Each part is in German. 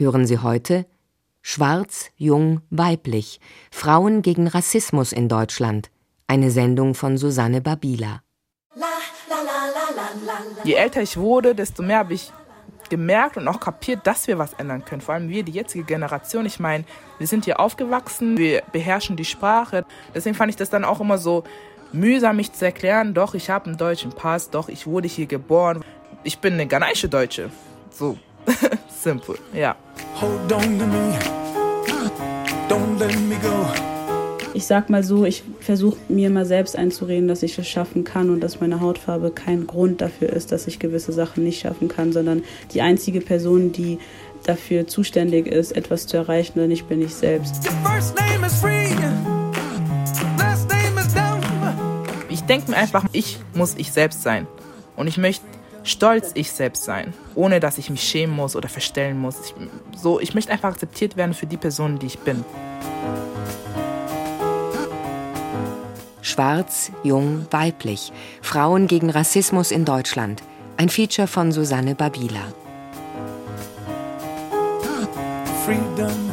Hören Sie heute Schwarz, Jung, Weiblich Frauen gegen Rassismus in Deutschland. Eine Sendung von Susanne Babila. Je älter ich wurde, desto mehr habe ich gemerkt und auch kapiert, dass wir was ändern können. Vor allem wir, die jetzige Generation. Ich meine, wir sind hier aufgewachsen, wir beherrschen die Sprache. Deswegen fand ich das dann auch immer so mühsam, mich zu erklären. Doch, ich habe einen deutschen Pass, doch, ich wurde hier geboren. Ich bin eine ghanaische Deutsche. So simpel, ja. Hold on to me. Don't let me go ich sag mal so, ich versuche mir mal selbst einzureden, dass ich es schaffen kann und dass meine Hautfarbe kein Grund dafür ist, dass ich gewisse Sachen nicht schaffen kann, sondern die einzige Person, die dafür zuständig ist, etwas zu erreichen, dann ich bin ich selbst. Ich denke mir einfach, ich muss ich selbst sein. Und ich möchte stolz ich selbst sein, ohne dass ich mich schämen muss oder verstellen muss. Ich, so, ich möchte einfach akzeptiert werden für die Person, die ich bin. Schwarz, Jung, Weiblich. Frauen gegen Rassismus in Deutschland. Ein Feature von Susanne Babila. Freedom.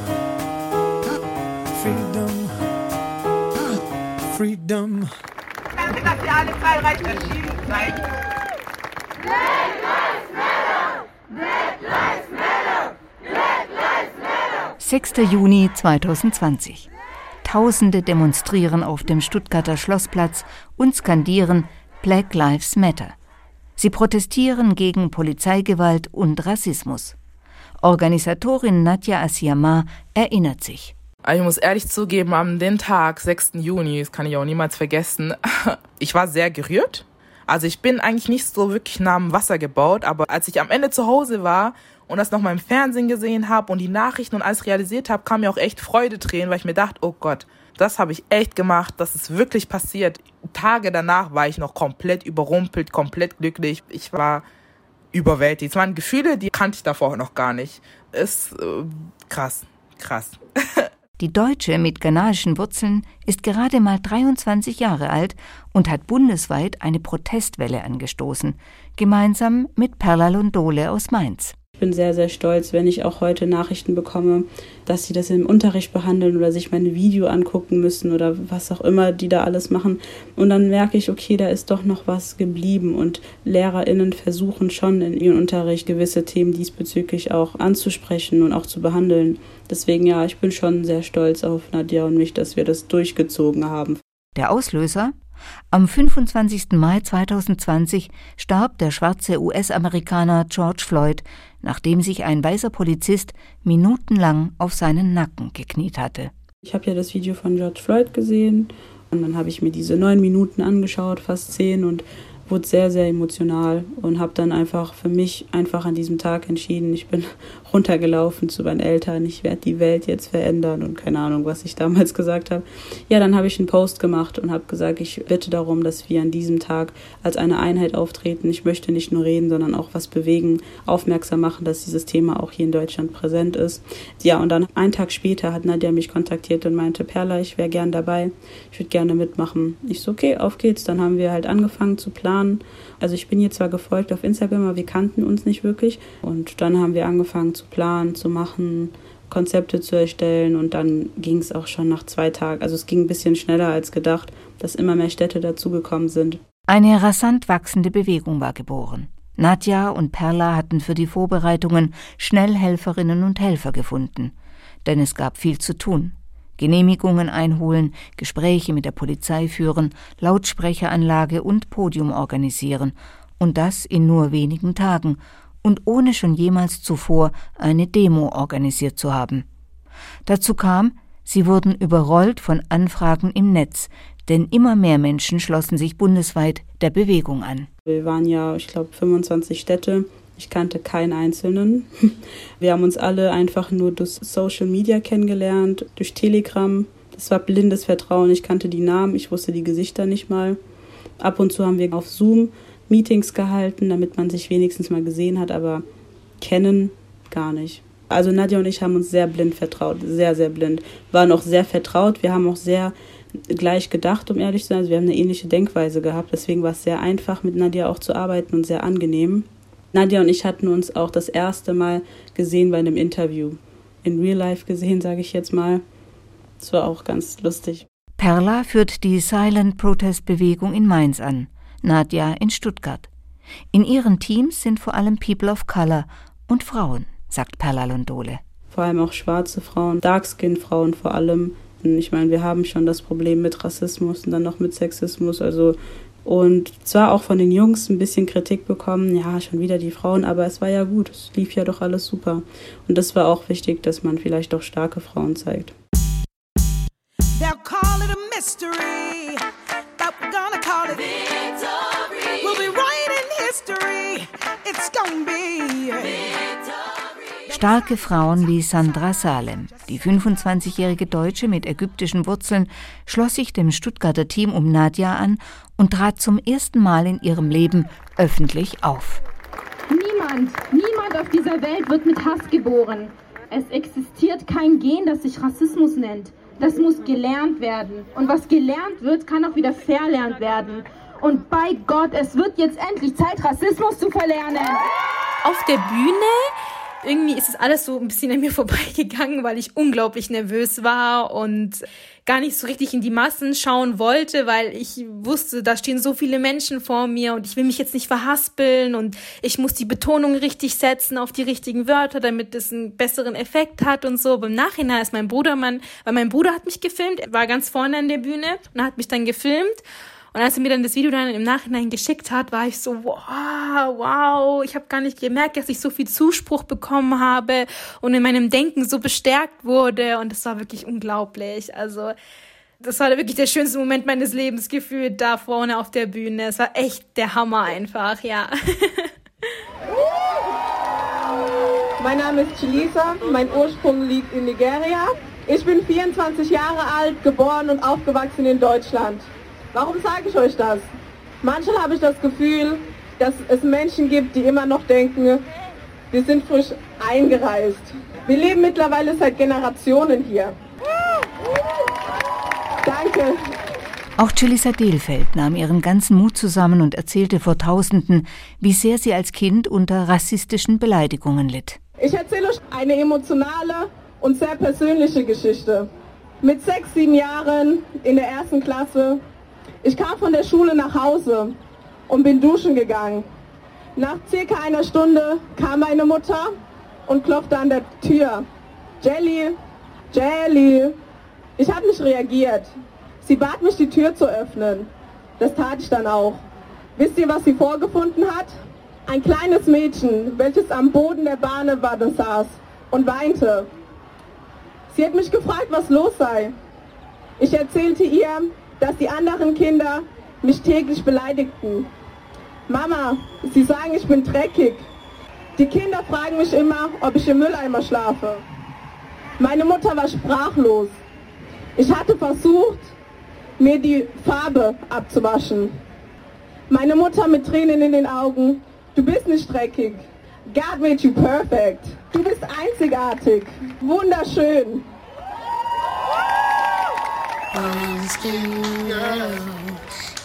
Freedom. Freedom. Danke, dass ihr alle zahlreich erschienen seid. 6. Juni 2020. Tausende demonstrieren auf dem Stuttgarter Schlossplatz und skandieren Black Lives Matter. Sie protestieren gegen Polizeigewalt und Rassismus. Organisatorin Nadja Asiama erinnert sich. Ich muss ehrlich zugeben, am den Tag, 6. Juni, das kann ich auch niemals vergessen, ich war sehr gerührt. Also ich bin eigentlich nicht so wirklich nah am Wasser gebaut, aber als ich am Ende zu Hause war und das nochmal im Fernsehen gesehen habe und die Nachrichten und alles realisiert habe, kam mir auch echt Freude drehen, weil ich mir dachte, oh Gott, das habe ich echt gemacht, das ist wirklich passiert. Tage danach war ich noch komplett überrumpelt, komplett glücklich. Ich war überwältigt. Es waren Gefühle, die kannte ich davor noch gar nicht. Ist äh, krass, krass. Die Deutsche mit ghanaischen Wurzeln ist gerade mal 23 Jahre alt und hat bundesweit eine Protestwelle angestoßen, gemeinsam mit Perla Londole aus Mainz. Ich bin sehr, sehr stolz, wenn ich auch heute Nachrichten bekomme, dass sie das im Unterricht behandeln oder sich mein Video angucken müssen oder was auch immer die da alles machen. Und dann merke ich, okay, da ist doch noch was geblieben und LehrerInnen versuchen schon in ihrem Unterricht gewisse Themen diesbezüglich auch anzusprechen und auch zu behandeln. Deswegen ja, ich bin schon sehr stolz auf Nadja und mich, dass wir das durchgezogen haben. Der Auslöser? Am 25. Mai 2020 starb der schwarze US-Amerikaner George Floyd, nachdem sich ein weißer Polizist minutenlang auf seinen Nacken gekniet hatte. Ich habe ja das Video von George Floyd gesehen und dann habe ich mir diese neun Minuten angeschaut, fast zehn, und wurde sehr, sehr emotional und habe dann einfach für mich einfach an diesem Tag entschieden, ich bin runtergelaufen zu meinen Eltern, ich werde die Welt jetzt verändern und keine Ahnung, was ich damals gesagt habe. Ja, dann habe ich einen Post gemacht und habe gesagt, ich bitte darum, dass wir an diesem Tag als eine Einheit auftreten. Ich möchte nicht nur reden, sondern auch was bewegen, aufmerksam machen, dass dieses Thema auch hier in Deutschland präsent ist. Ja, und dann einen Tag später hat Nadja mich kontaktiert und meinte, Perla, ich wäre gern dabei, ich würde gerne mitmachen. Ich so, okay, auf geht's. Dann haben wir halt angefangen zu planen. Also ich bin ihr zwar gefolgt auf Instagram, aber wir kannten uns nicht wirklich. Und dann haben wir angefangen zu planen, zu machen, Konzepte zu erstellen und dann ging es auch schon nach zwei Tagen. Also es ging ein bisschen schneller als gedacht, dass immer mehr Städte dazugekommen sind. Eine rasant wachsende Bewegung war geboren. Nadja und Perla hatten für die Vorbereitungen schnell Helferinnen und Helfer gefunden, denn es gab viel zu tun. Genehmigungen einholen, Gespräche mit der Polizei führen, Lautsprecheranlage und Podium organisieren, und das in nur wenigen Tagen und ohne schon jemals zuvor eine Demo organisiert zu haben. Dazu kam, sie wurden überrollt von Anfragen im Netz, denn immer mehr Menschen schlossen sich bundesweit der Bewegung an. Wir waren ja, ich glaube, 25 Städte. Ich kannte keinen einzelnen. Wir haben uns alle einfach nur durch Social Media kennengelernt, durch Telegram. Das war blindes Vertrauen. Ich kannte die Namen, ich wusste die Gesichter nicht mal. Ab und zu haben wir auf Zoom Meetings gehalten, damit man sich wenigstens mal gesehen hat, aber kennen gar nicht. Also Nadja und ich haben uns sehr blind vertraut, sehr, sehr blind. Waren auch sehr vertraut. Wir haben auch sehr gleich gedacht, um ehrlich zu sein. Also wir haben eine ähnliche Denkweise gehabt. Deswegen war es sehr einfach, mit Nadja auch zu arbeiten und sehr angenehm. Nadja und ich hatten uns auch das erste Mal gesehen bei einem Interview. In Real Life gesehen, sage ich jetzt mal. Das war auch ganz lustig. Perla führt die Silent Protest Bewegung in Mainz an, Nadja in Stuttgart. In ihren Teams sind vor allem People of Color und Frauen, sagt Perla Londole. Vor allem auch schwarze Frauen, Darkskin-Frauen vor allem. Ich meine, wir haben schon das Problem mit Rassismus und dann noch mit Sexismus. Also und zwar auch von den Jungs ein bisschen Kritik bekommen, ja, schon wieder die Frauen, aber es war ja gut, es lief ja doch alles super. Und das war auch wichtig, dass man vielleicht doch starke Frauen zeigt. They'll call it a mystery, but we're gonna call it victory. We'll be writing history. It's gonna be victory. Starke Frauen wie Sandra Salem, die 25-jährige Deutsche mit ägyptischen Wurzeln, schloss sich dem Stuttgarter Team um Nadja an und trat zum ersten Mal in ihrem Leben öffentlich auf. Niemand, niemand auf dieser Welt wird mit Hass geboren. Es existiert kein Gen, das sich Rassismus nennt. Das muss gelernt werden. Und was gelernt wird, kann auch wieder verlernt werden. Und bei Gott, es wird jetzt endlich Zeit, Rassismus zu verlernen. Auf der Bühne irgendwie ist es alles so ein bisschen an mir vorbeigegangen, weil ich unglaublich nervös war und gar nicht so richtig in die Massen schauen wollte, weil ich wusste, da stehen so viele Menschen vor mir und ich will mich jetzt nicht verhaspeln und ich muss die Betonung richtig setzen auf die richtigen Wörter, damit es einen besseren Effekt hat und so. Aber im Nachhinein ist mein Bruder, mein, weil mein Bruder hat mich gefilmt, er war ganz vorne an der Bühne und hat mich dann gefilmt und als er mir dann das Video dann im Nachhinein geschickt hat, war ich so, wow, wow, ich habe gar nicht gemerkt, dass ich so viel Zuspruch bekommen habe und in meinem Denken so bestärkt wurde. Und das war wirklich unglaublich. Also das war wirklich der schönste Moment meines Lebens gefühlt da vorne auf der Bühne. Es war echt der Hammer einfach, ja. Mein Name ist Chilisa, mein Ursprung liegt in Nigeria. Ich bin 24 Jahre alt, geboren und aufgewachsen in Deutschland. Warum sage ich euch das? Manchmal habe ich das Gefühl, dass es Menschen gibt, die immer noch denken, wir sind frisch eingereist. Wir leben mittlerweile seit Generationen hier. Danke. Auch Chelisa Delfeld nahm ihren ganzen Mut zusammen und erzählte vor Tausenden, wie sehr sie als Kind unter rassistischen Beleidigungen litt. Ich erzähle euch eine emotionale und sehr persönliche Geschichte. Mit sechs, sieben Jahren in der ersten Klasse ich kam von der Schule nach Hause und bin duschen gegangen. Nach circa einer Stunde kam meine Mutter und klopfte an der Tür. Jelly, Jelly. Ich habe nicht reagiert. Sie bat mich, die Tür zu öffnen. Das tat ich dann auch. Wisst ihr, was sie vorgefunden hat? Ein kleines Mädchen, welches am Boden der Badewanne saß und weinte. Sie hat mich gefragt, was los sei. Ich erzählte ihr, dass die anderen Kinder mich täglich beleidigten. Mama, sie sagen, ich bin dreckig. Die Kinder fragen mich immer, ob ich im Mülleimer schlafe. Meine Mutter war sprachlos. Ich hatte versucht, mir die Farbe abzuwaschen. Meine Mutter mit Tränen in den Augen, du bist nicht dreckig. God made you perfect. Du bist einzigartig. Wunderschön. Brown skin girl,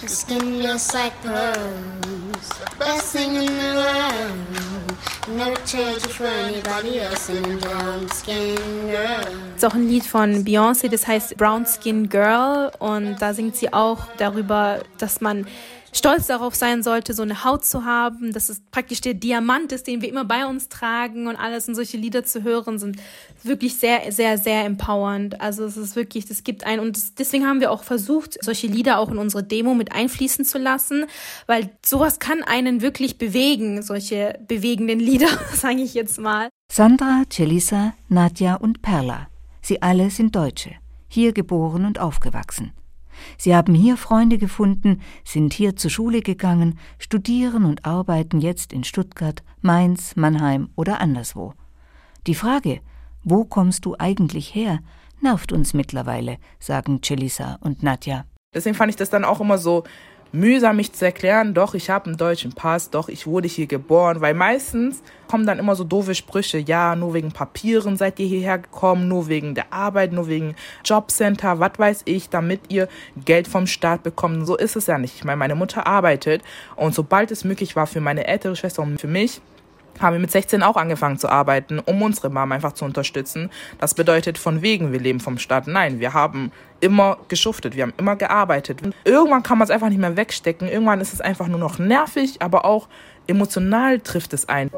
your skin just like pearls. Best thing in the world. Never change it for anybody else in brown skin girl. ist auch ein Lied von Beyoncé, das heißt Brown Skin Girl und da singt sie auch darüber, dass man stolz darauf sein sollte, so eine Haut zu haben, dass es praktisch der Diamant ist, den wir immer bei uns tragen und alles und solche Lieder zu hören sind wirklich sehr, sehr, sehr empowernd. Also es ist wirklich, das gibt ein und deswegen haben wir auch versucht, solche Lieder auch in unsere Demo mit einfließen zu lassen, weil sowas kann einen wirklich bewegen, solche bewegenden Lieder, sage ich jetzt mal. Sandra, Celisa, Nadja und Perla. Sie alle sind Deutsche, hier geboren und aufgewachsen. Sie haben hier Freunde gefunden, sind hier zur Schule gegangen, studieren und arbeiten jetzt in Stuttgart, Mainz, Mannheim oder anderswo. Die Frage, wo kommst du eigentlich her, nervt uns mittlerweile, sagen Celisa und Nadja. Deswegen fand ich das dann auch immer so mühsam, mich zu erklären, doch, ich habe einen deutschen Pass, doch, ich wurde hier geboren, weil meistens kommen dann immer so doofe Sprüche, ja, nur wegen Papieren seid ihr hierher gekommen, nur wegen der Arbeit, nur wegen Jobcenter, was weiß ich, damit ihr Geld vom Staat bekommt. So ist es ja nicht. Ich meine, meine Mutter arbeitet und sobald es möglich war für meine ältere Schwester und für mich, haben wir mit 16 auch angefangen zu arbeiten, um unsere Mom einfach zu unterstützen. Das bedeutet von wegen, wir leben vom Staat. Nein, wir haben immer geschuftet, wir haben immer gearbeitet. Und irgendwann kann man es einfach nicht mehr wegstecken. Irgendwann ist es einfach nur noch nervig, aber auch emotional trifft es ein.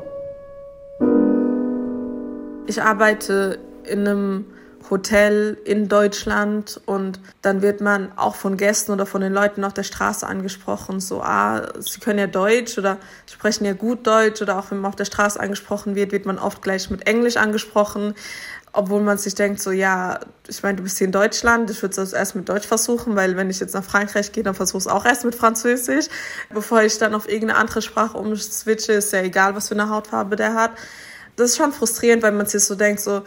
Ich arbeite in einem Hotel in Deutschland und dann wird man auch von Gästen oder von den Leuten auf der Straße angesprochen, so, ah, sie können ja Deutsch oder sprechen ja gut Deutsch oder auch wenn man auf der Straße angesprochen wird, wird man oft gleich mit Englisch angesprochen, obwohl man sich denkt, so, ja, ich meine, du bist hier in Deutschland, ich würde es erst mit Deutsch versuchen, weil wenn ich jetzt nach Frankreich gehe, dann versuche ich es auch erst mit Französisch, bevor ich dann auf irgendeine andere Sprache umswitche, ist ja egal, was für eine Hautfarbe der hat. Das ist schon frustrierend, weil man sich so denkt, so,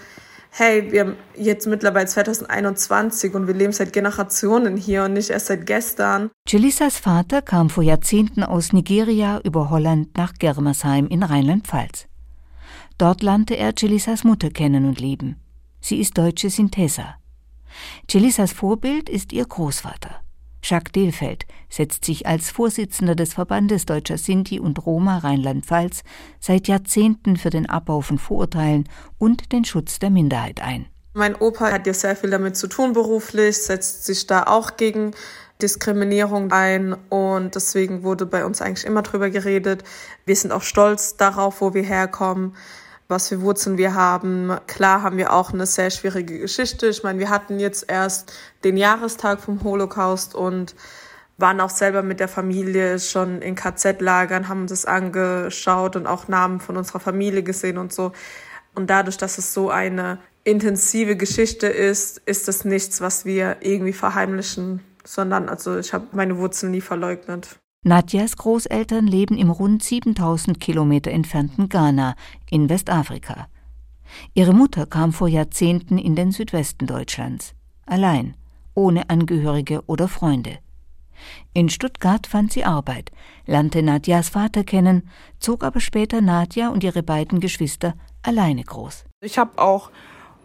hey, wir haben jetzt mittlerweile 2021 und wir leben seit Generationen hier und nicht erst seit gestern. Jelissas Vater kam vor Jahrzehnten aus Nigeria über Holland nach Germersheim in Rheinland-Pfalz. Dort lernte er Jelissas Mutter kennen und lieben. Sie ist deutsche Synthesa. Jelissas Vorbild ist ihr Großvater. Jacques Delfeld setzt sich als Vorsitzender des Verbandes Deutscher Sinti und Roma Rheinland-Pfalz seit Jahrzehnten für den Abbau von Vorurteilen und den Schutz der Minderheit ein. Mein Opa hat ja sehr viel damit zu tun beruflich, setzt sich da auch gegen Diskriminierung ein und deswegen wurde bei uns eigentlich immer drüber geredet. Wir sind auch stolz darauf, wo wir herkommen was für Wurzeln wir haben. Klar haben wir auch eine sehr schwierige Geschichte. Ich meine, wir hatten jetzt erst den Jahrestag vom Holocaust und waren auch selber mit der Familie schon in KZ-Lagern, haben uns das angeschaut und auch Namen von unserer Familie gesehen und so. Und dadurch, dass es so eine intensive Geschichte ist, ist das nichts, was wir irgendwie verheimlichen, sondern also ich habe meine Wurzeln nie verleugnet. Nadjas Großeltern leben im rund 7000 Kilometer entfernten Ghana in Westafrika. Ihre Mutter kam vor Jahrzehnten in den Südwesten Deutschlands, allein, ohne Angehörige oder Freunde. In Stuttgart fand sie Arbeit, lernte Nadjas Vater kennen, zog aber später Nadja und ihre beiden Geschwister alleine groß. Ich habe auch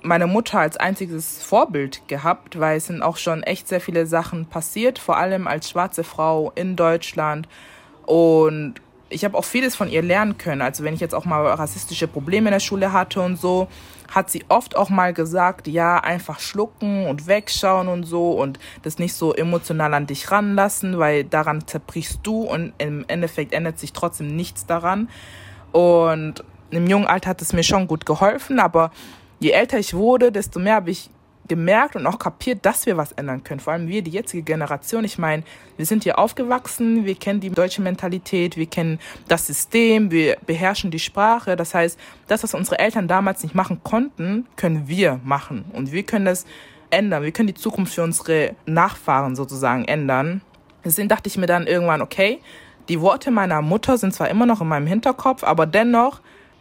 meine Mutter als einziges Vorbild gehabt, weil es sind auch schon echt sehr viele Sachen passiert, vor allem als schwarze Frau in Deutschland. Und ich habe auch vieles von ihr lernen können. Also wenn ich jetzt auch mal rassistische Probleme in der Schule hatte und so, hat sie oft auch mal gesagt, ja, einfach schlucken und wegschauen und so und das nicht so emotional an dich ranlassen, weil daran zerbrichst du und im Endeffekt ändert sich trotzdem nichts daran. Und im jungen Alter hat es mir schon gut geholfen, aber je älter ich wurde, desto mehr habe ich gemerkt und auch kapiert, dass wir was ändern können. Vor allem wir, die jetzige Generation. Ich meine, wir sind hier aufgewachsen, wir kennen die deutsche Mentalität, wir kennen das System, wir beherrschen die Sprache. Das heißt, das, was unsere Eltern damals nicht machen konnten, können wir machen. Und wir können das ändern. Wir können die Zukunft für unsere Nachfahren sozusagen ändern. Deswegen dachte ich mir dann irgendwann, okay, die Worte meiner Mutter sind zwar immer noch in meinem Hinterkopf, aber dennoch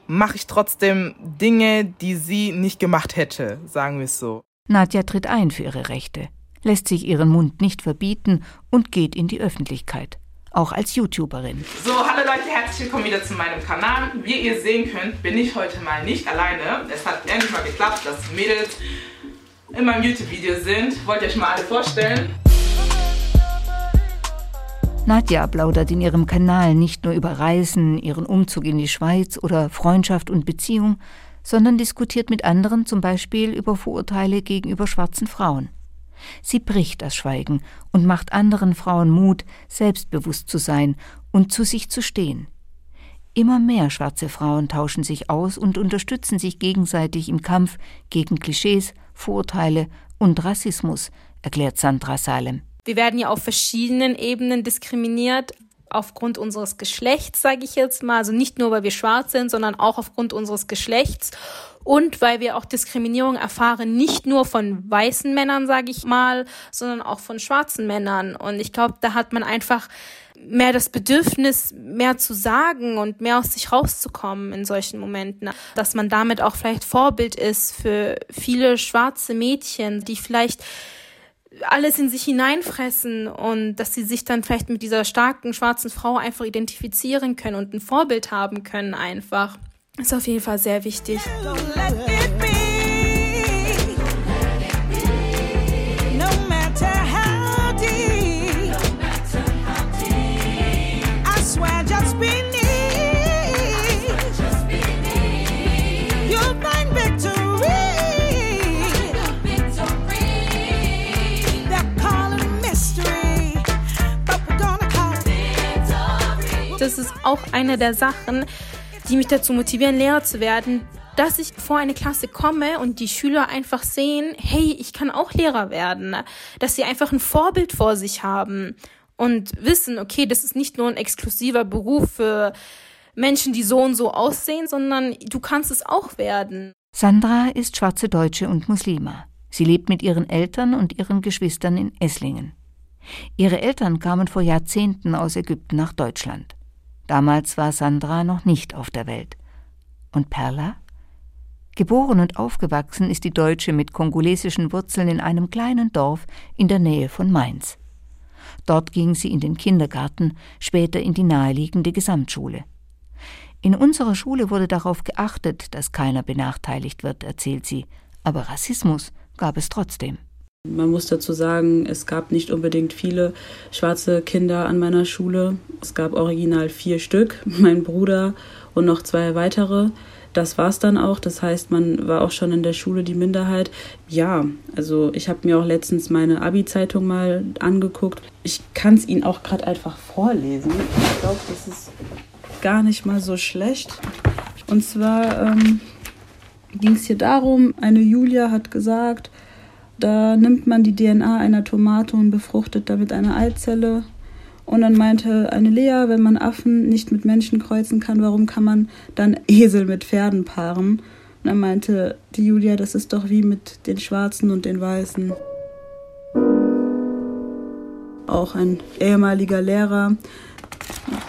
mache ich trotzdem Dinge, die sie nicht gemacht hätte, sagen wir es so. Nadja tritt ein für ihre Rechte, lässt sich ihren Mund nicht verbieten und geht in die Öffentlichkeit. Auch als YouTuberin. So, hallo Leute, herzlich willkommen wieder zu meinem Kanal. Wie ihr sehen könnt, bin ich heute mal nicht alleine. Es hat endlich mal geklappt, dass Mädels in meinem YouTube-Video sind. Wollt ihr euch mal alle vorstellen? Nadja plaudert in ihrem Kanal nicht nur über Reisen, ihren Umzug in die Schweiz oder Freundschaft und Beziehung, sondern diskutiert mit anderen zum Beispiel über Vorurteile gegenüber schwarzen Frauen. Sie bricht das Schweigen und macht anderen Frauen Mut, selbstbewusst zu sein und zu sich zu stehen. Immer mehr schwarze Frauen tauschen sich aus und unterstützen sich gegenseitig im Kampf gegen Klischees, Vorurteile und Rassismus, erklärt Sandra Salem. Wir werden ja auf verschiedenen Ebenen diskriminiert aufgrund unseres Geschlechts, sage ich jetzt mal. Also nicht nur, weil wir schwarz sind, sondern auch aufgrund unseres Geschlechts. Und weil wir auch Diskriminierung erfahren, nicht nur von weißen Männern, sage ich mal, sondern auch von schwarzen Männern. Und ich glaube, da hat man einfach mehr das Bedürfnis, mehr zu sagen und mehr aus sich rauszukommen in solchen Momenten. Dass man damit auch vielleicht Vorbild ist für viele schwarze Mädchen, die vielleicht alles in sich hineinfressen und dass sie sich dann vielleicht mit dieser starken schwarzen Frau einfach identifizieren können und ein Vorbild haben können einfach. Ist auf jeden Fall sehr wichtig. Ist auch eine der Sachen, die mich dazu motivieren, Lehrer zu werden, dass ich vor eine Klasse komme und die Schüler einfach sehen, hey, ich kann auch Lehrer werden, dass sie einfach ein Vorbild vor sich haben und wissen, okay, das ist nicht nur ein exklusiver Beruf für Menschen, die so und so aussehen, sondern du kannst es auch werden. Sandra ist schwarze Deutsche und Muslima. Sie lebt mit ihren Eltern und ihren Geschwistern in Esslingen. Ihre Eltern kamen vor Jahrzehnten aus Ägypten nach Deutschland. Damals war Sandra noch nicht auf der Welt. Und Perla? Geboren und aufgewachsen ist die Deutsche mit kongolesischen Wurzeln in einem kleinen Dorf in der Nähe von Mainz. Dort ging sie in den Kindergarten, später in die naheliegende Gesamtschule. In unserer Schule wurde darauf geachtet, dass keiner benachteiligt wird, erzählt sie, aber Rassismus gab es trotzdem. Man muss dazu sagen, es gab nicht unbedingt viele schwarze Kinder an meiner Schule. Es gab original vier Stück, mein Bruder und noch zwei weitere das war es dann auch. Das heißt, man war auch schon in der Schule die Minderheit. Ja, also ich habe mir auch letztens meine Abi-Zeitung mal angeguckt. Ich kann es Ihnen auch gerade einfach vorlesen. Ich glaube, das ist gar nicht mal so schlecht. Und zwar ähm, ging es hier darum, eine Julia hat gesagt, da nimmt man die DNA einer Tomate und befruchtet damit eine Eizelle und dann meinte eine Lea, wenn man Affen nicht mit Menschen kreuzen kann, warum kann man dann Esel mit Pferden paaren? Und dann meinte die Julia, das ist doch wie mit den Schwarzen und den Weißen. Auch ein ehemaliger Lehrer,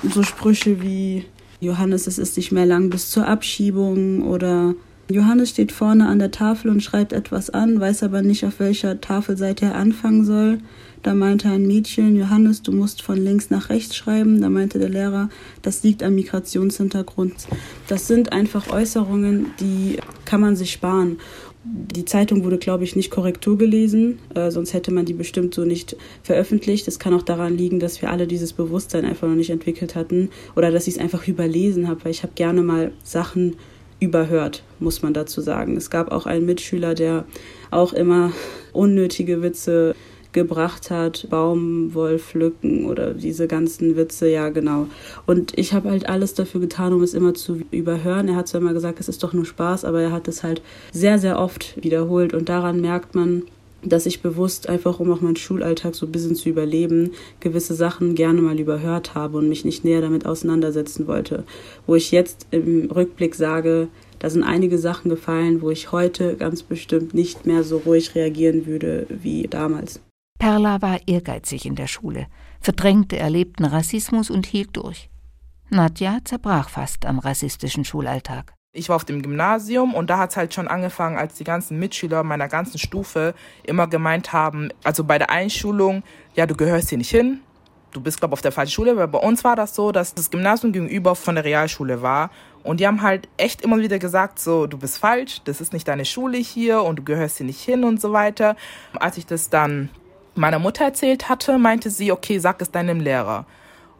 so Sprüche wie Johannes, es ist nicht mehr lang bis zur Abschiebung oder Johannes steht vorne an der Tafel und schreibt etwas an, weiß aber nicht, auf welcher Tafelseite er anfangen soll. Da meinte ein Mädchen, Johannes, du musst von links nach rechts schreiben. Da meinte der Lehrer, das liegt am Migrationshintergrund. Das sind einfach Äußerungen, die kann man sich sparen. Die Zeitung wurde, glaube ich, nicht Korrektur gelesen, äh, sonst hätte man die bestimmt so nicht veröffentlicht. Es kann auch daran liegen, dass wir alle dieses Bewusstsein einfach noch nicht entwickelt hatten oder dass ich es einfach überlesen habe, weil ich habe gerne mal Sachen überhört, muss man dazu sagen. Es gab auch einen Mitschüler, der auch immer unnötige Witze gebracht hat, Baumwollpflücken oder diese ganzen Witze, ja genau. Und ich habe halt alles dafür getan, um es immer zu überhören. Er hat zwar immer gesagt, es ist doch nur Spaß, aber er hat es halt sehr, sehr oft wiederholt und daran merkt man, dass ich bewusst einfach, um auch meinen Schulalltag so ein bisschen zu überleben, gewisse Sachen gerne mal überhört habe und mich nicht näher damit auseinandersetzen wollte. Wo ich jetzt im Rückblick sage, da sind einige Sachen gefallen, wo ich heute ganz bestimmt nicht mehr so ruhig reagieren würde wie damals. Perla war ehrgeizig in der Schule, verdrängte erlebten Rassismus und hielt durch. Nadja zerbrach fast am rassistischen Schulalltag. Ich war auf dem Gymnasium und da hat es halt schon angefangen, als die ganzen Mitschüler meiner ganzen Stufe immer gemeint haben, also bei der Einschulung, ja, du gehörst hier nicht hin, du bist, glaube ich, auf der falschen Schule, weil bei uns war das so, dass das Gymnasium gegenüber von der Realschule war und die haben halt echt immer wieder gesagt, so, du bist falsch, das ist nicht deine Schule hier und du gehörst hier nicht hin und so weiter. Als ich das dann meiner Mutter erzählt hatte, meinte sie, okay, sag es deinem Lehrer.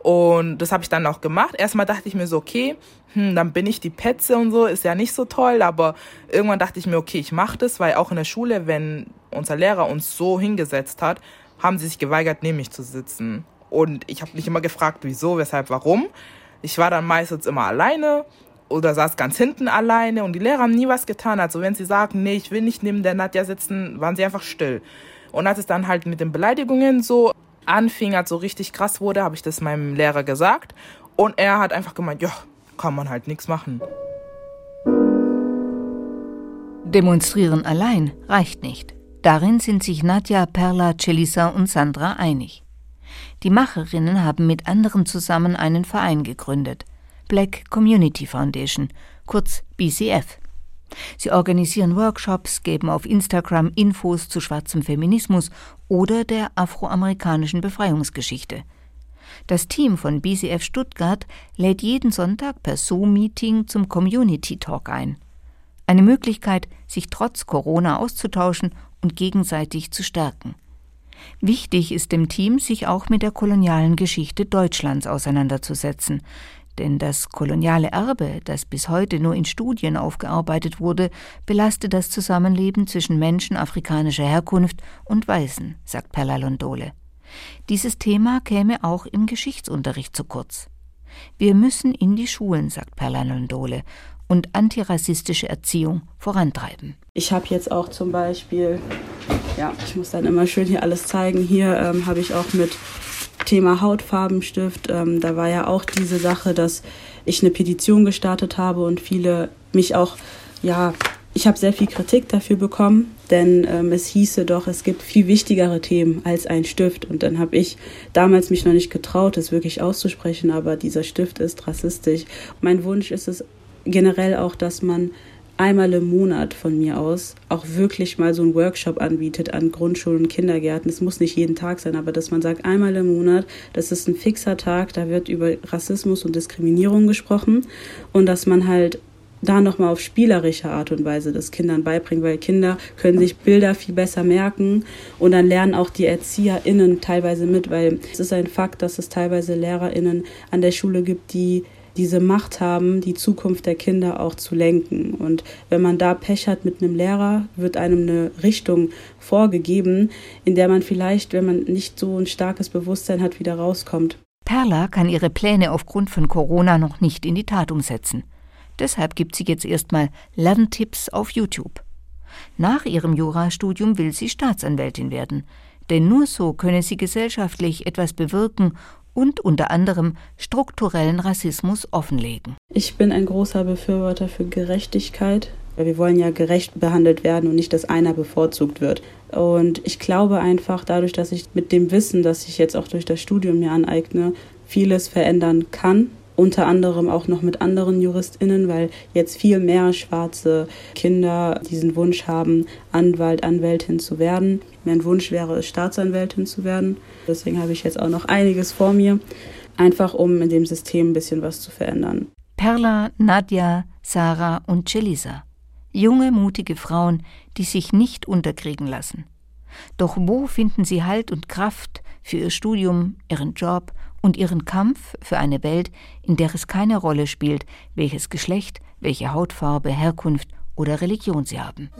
Und das habe ich dann auch gemacht. Erstmal dachte ich mir so, okay, hm, dann bin ich die Petze und so, ist ja nicht so toll, aber irgendwann dachte ich mir, okay, ich mache das, weil auch in der Schule, wenn unser Lehrer uns so hingesetzt hat, haben sie sich geweigert, neben mich zu sitzen. Und ich habe mich immer gefragt, wieso, weshalb, warum. Ich war dann meistens immer alleine oder saß ganz hinten alleine und die Lehrer haben nie was getan. Also wenn sie sagen, nee, ich will nicht neben der Nadja sitzen, waren sie einfach still. Und als es dann halt mit den Beleidigungen so anfing, als so richtig krass wurde, habe ich das meinem Lehrer gesagt. Und er hat einfach gemeint, ja, kann man halt nichts machen. Demonstrieren allein reicht nicht. Darin sind sich Nadja, Perla, Celisa und Sandra einig. Die Macherinnen haben mit anderen zusammen einen Verein gegründet, Black Community Foundation, kurz BCF. Sie organisieren Workshops, geben auf Instagram Infos zu schwarzem Feminismus oder der afroamerikanischen Befreiungsgeschichte. Das Team von BCF Stuttgart lädt jeden Sonntag per Zoom-Meeting zum Community Talk ein. Eine Möglichkeit, sich trotz Corona auszutauschen und gegenseitig zu stärken. Wichtig ist dem Team, sich auch mit der kolonialen Geschichte Deutschlands auseinanderzusetzen, denn das koloniale Erbe, das bis heute nur in Studien aufgearbeitet wurde, belastet das Zusammenleben zwischen Menschen afrikanischer Herkunft und Weißen, sagt Perla Londole. Dieses Thema käme auch im Geschichtsunterricht zu kurz. Wir müssen in die Schulen, sagt Perla Nondole, und antirassistische Erziehung vorantreiben. Ich habe jetzt auch zum Beispiel, ja, ich muss dann immer schön hier alles zeigen. Hier ähm, habe ich auch mit Thema Hautfarbenstift, ähm, da war ja auch diese Sache, dass ich eine Petition gestartet habe und viele mich auch, ja, ich habe sehr viel Kritik dafür bekommen, denn ähm, es hieße doch, es gibt viel wichtigere Themen als ein Stift. Und dann habe ich damals mich noch nicht getraut, es wirklich auszusprechen, aber dieser Stift ist rassistisch. Mein Wunsch ist es generell auch, dass man einmal im Monat von mir aus auch wirklich mal so einen Workshop anbietet an Grundschulen und Kindergärten. Es muss nicht jeden Tag sein, aber dass man sagt, einmal im Monat, das ist ein fixer Tag, da wird über Rassismus und Diskriminierung gesprochen und dass man halt da nochmal auf spielerische Art und Weise das Kindern beibringen, weil Kinder können sich Bilder viel besser merken und dann lernen auch die ErzieherInnen teilweise mit, weil es ist ein Fakt, dass es teilweise LehrerInnen an der Schule gibt, die diese Macht haben, die Zukunft der Kinder auch zu lenken. Und wenn man da Pech hat mit einem Lehrer, wird einem eine Richtung vorgegeben, in der man vielleicht, wenn man nicht so ein starkes Bewusstsein hat, wieder rauskommt. Perla kann ihre Pläne aufgrund von Corona noch nicht in die Tat umsetzen. Deshalb gibt sie jetzt erstmal Lerntipps auf YouTube. Nach ihrem Jurastudium will sie Staatsanwältin werden, denn nur so könne sie gesellschaftlich etwas bewirken und unter anderem strukturellen Rassismus offenlegen. Ich bin ein großer Befürworter für Gerechtigkeit. Wir wollen ja gerecht behandelt werden und nicht, dass einer bevorzugt wird. Und ich glaube einfach, dadurch, dass ich mit dem Wissen, das ich jetzt auch durch das Studium mir aneigne, vieles verändern kann unter anderem auch noch mit anderen JuristInnen, weil jetzt viel mehr schwarze Kinder diesen Wunsch haben, Anwalt, Anwältin zu werden. Mein Wunsch wäre es, Staatsanwältin zu werden. Deswegen habe ich jetzt auch noch einiges vor mir, einfach um in dem System ein bisschen was zu verändern. Perla, Nadja, Sarah und Celisa. Junge, mutige Frauen, die sich nicht unterkriegen lassen. Doch wo finden sie Halt und Kraft für ihr Studium, ihren Job und ihren Kampf für eine Welt, in der es keine Rolle spielt, welches Geschlecht, welche Hautfarbe, Herkunft oder Religion sie haben.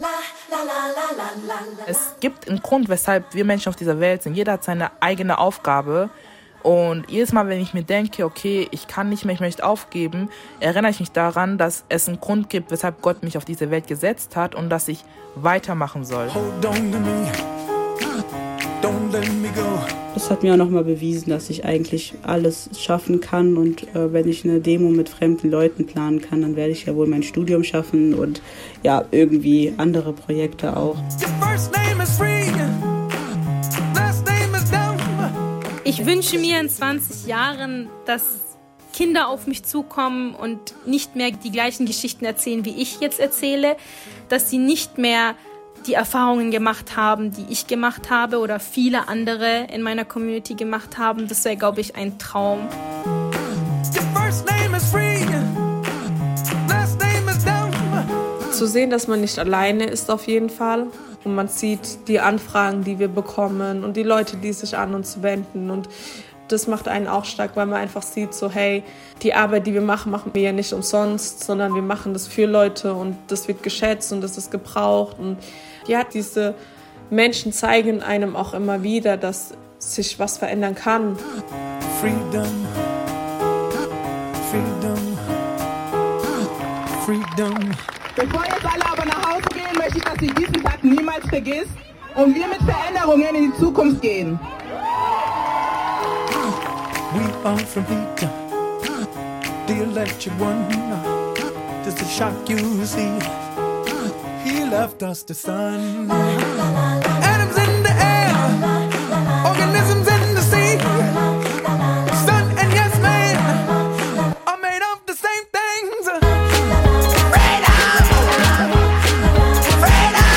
Es gibt einen Grund, weshalb wir Menschen auf dieser Welt sind. Jeder hat seine eigene Aufgabe. Und jedes Mal, wenn ich mir denke, okay, ich kann nicht mehr, ich möchte aufgeben, erinnere ich mich daran, dass es einen Grund gibt, weshalb Gott mich auf diese Welt gesetzt hat und dass ich weitermachen soll. Hold on to me. Das hat mir auch nochmal bewiesen, dass ich eigentlich alles schaffen kann. Und äh, wenn ich eine Demo mit fremden Leuten planen kann, dann werde ich ja wohl mein Studium schaffen und ja, irgendwie andere Projekte auch. Ich wünsche mir in 20 Jahren, dass Kinder auf mich zukommen und nicht mehr die gleichen Geschichten erzählen, wie ich jetzt erzähle, dass sie nicht mehr die Erfahrungen gemacht haben, die ich gemacht habe oder viele andere in meiner Community gemacht haben. Das wäre, glaube ich, ein Traum. Zu sehen, dass man nicht alleine ist auf jeden Fall. Und man sieht die Anfragen, die wir bekommen und die Leute, die sich an uns wenden. Und das macht einen auch stark, weil man einfach sieht, so hey, die Arbeit, die wir machen, machen wir ja nicht umsonst, sondern wir machen das für Leute und das wird geschätzt und das ist gebraucht. Und ja, diese Menschen zeigen einem auch immer wieder, dass sich was verändern kann. Freedom. Freedom. Freedom. Bevor jetzt alle aber nach Hause gehen, möchte ich, dass Sie diesen Tag niemals vergisst und wir mit Veränderungen in die Zukunft gehen. We are from Peter, the electric one. Just a shock you see. Left us the sun. Atoms in the air, organisms in the sea. Sun and yes, man are made of the same things. Freedom! Freedom!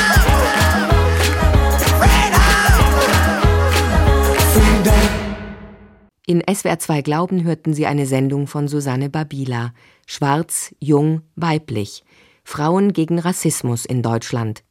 In SWR 2 Glauben hörten Sie eine Sendung von Susanne Babila. Schwarz, jung, weiblich. Frauen gegen Rassismus in Deutschland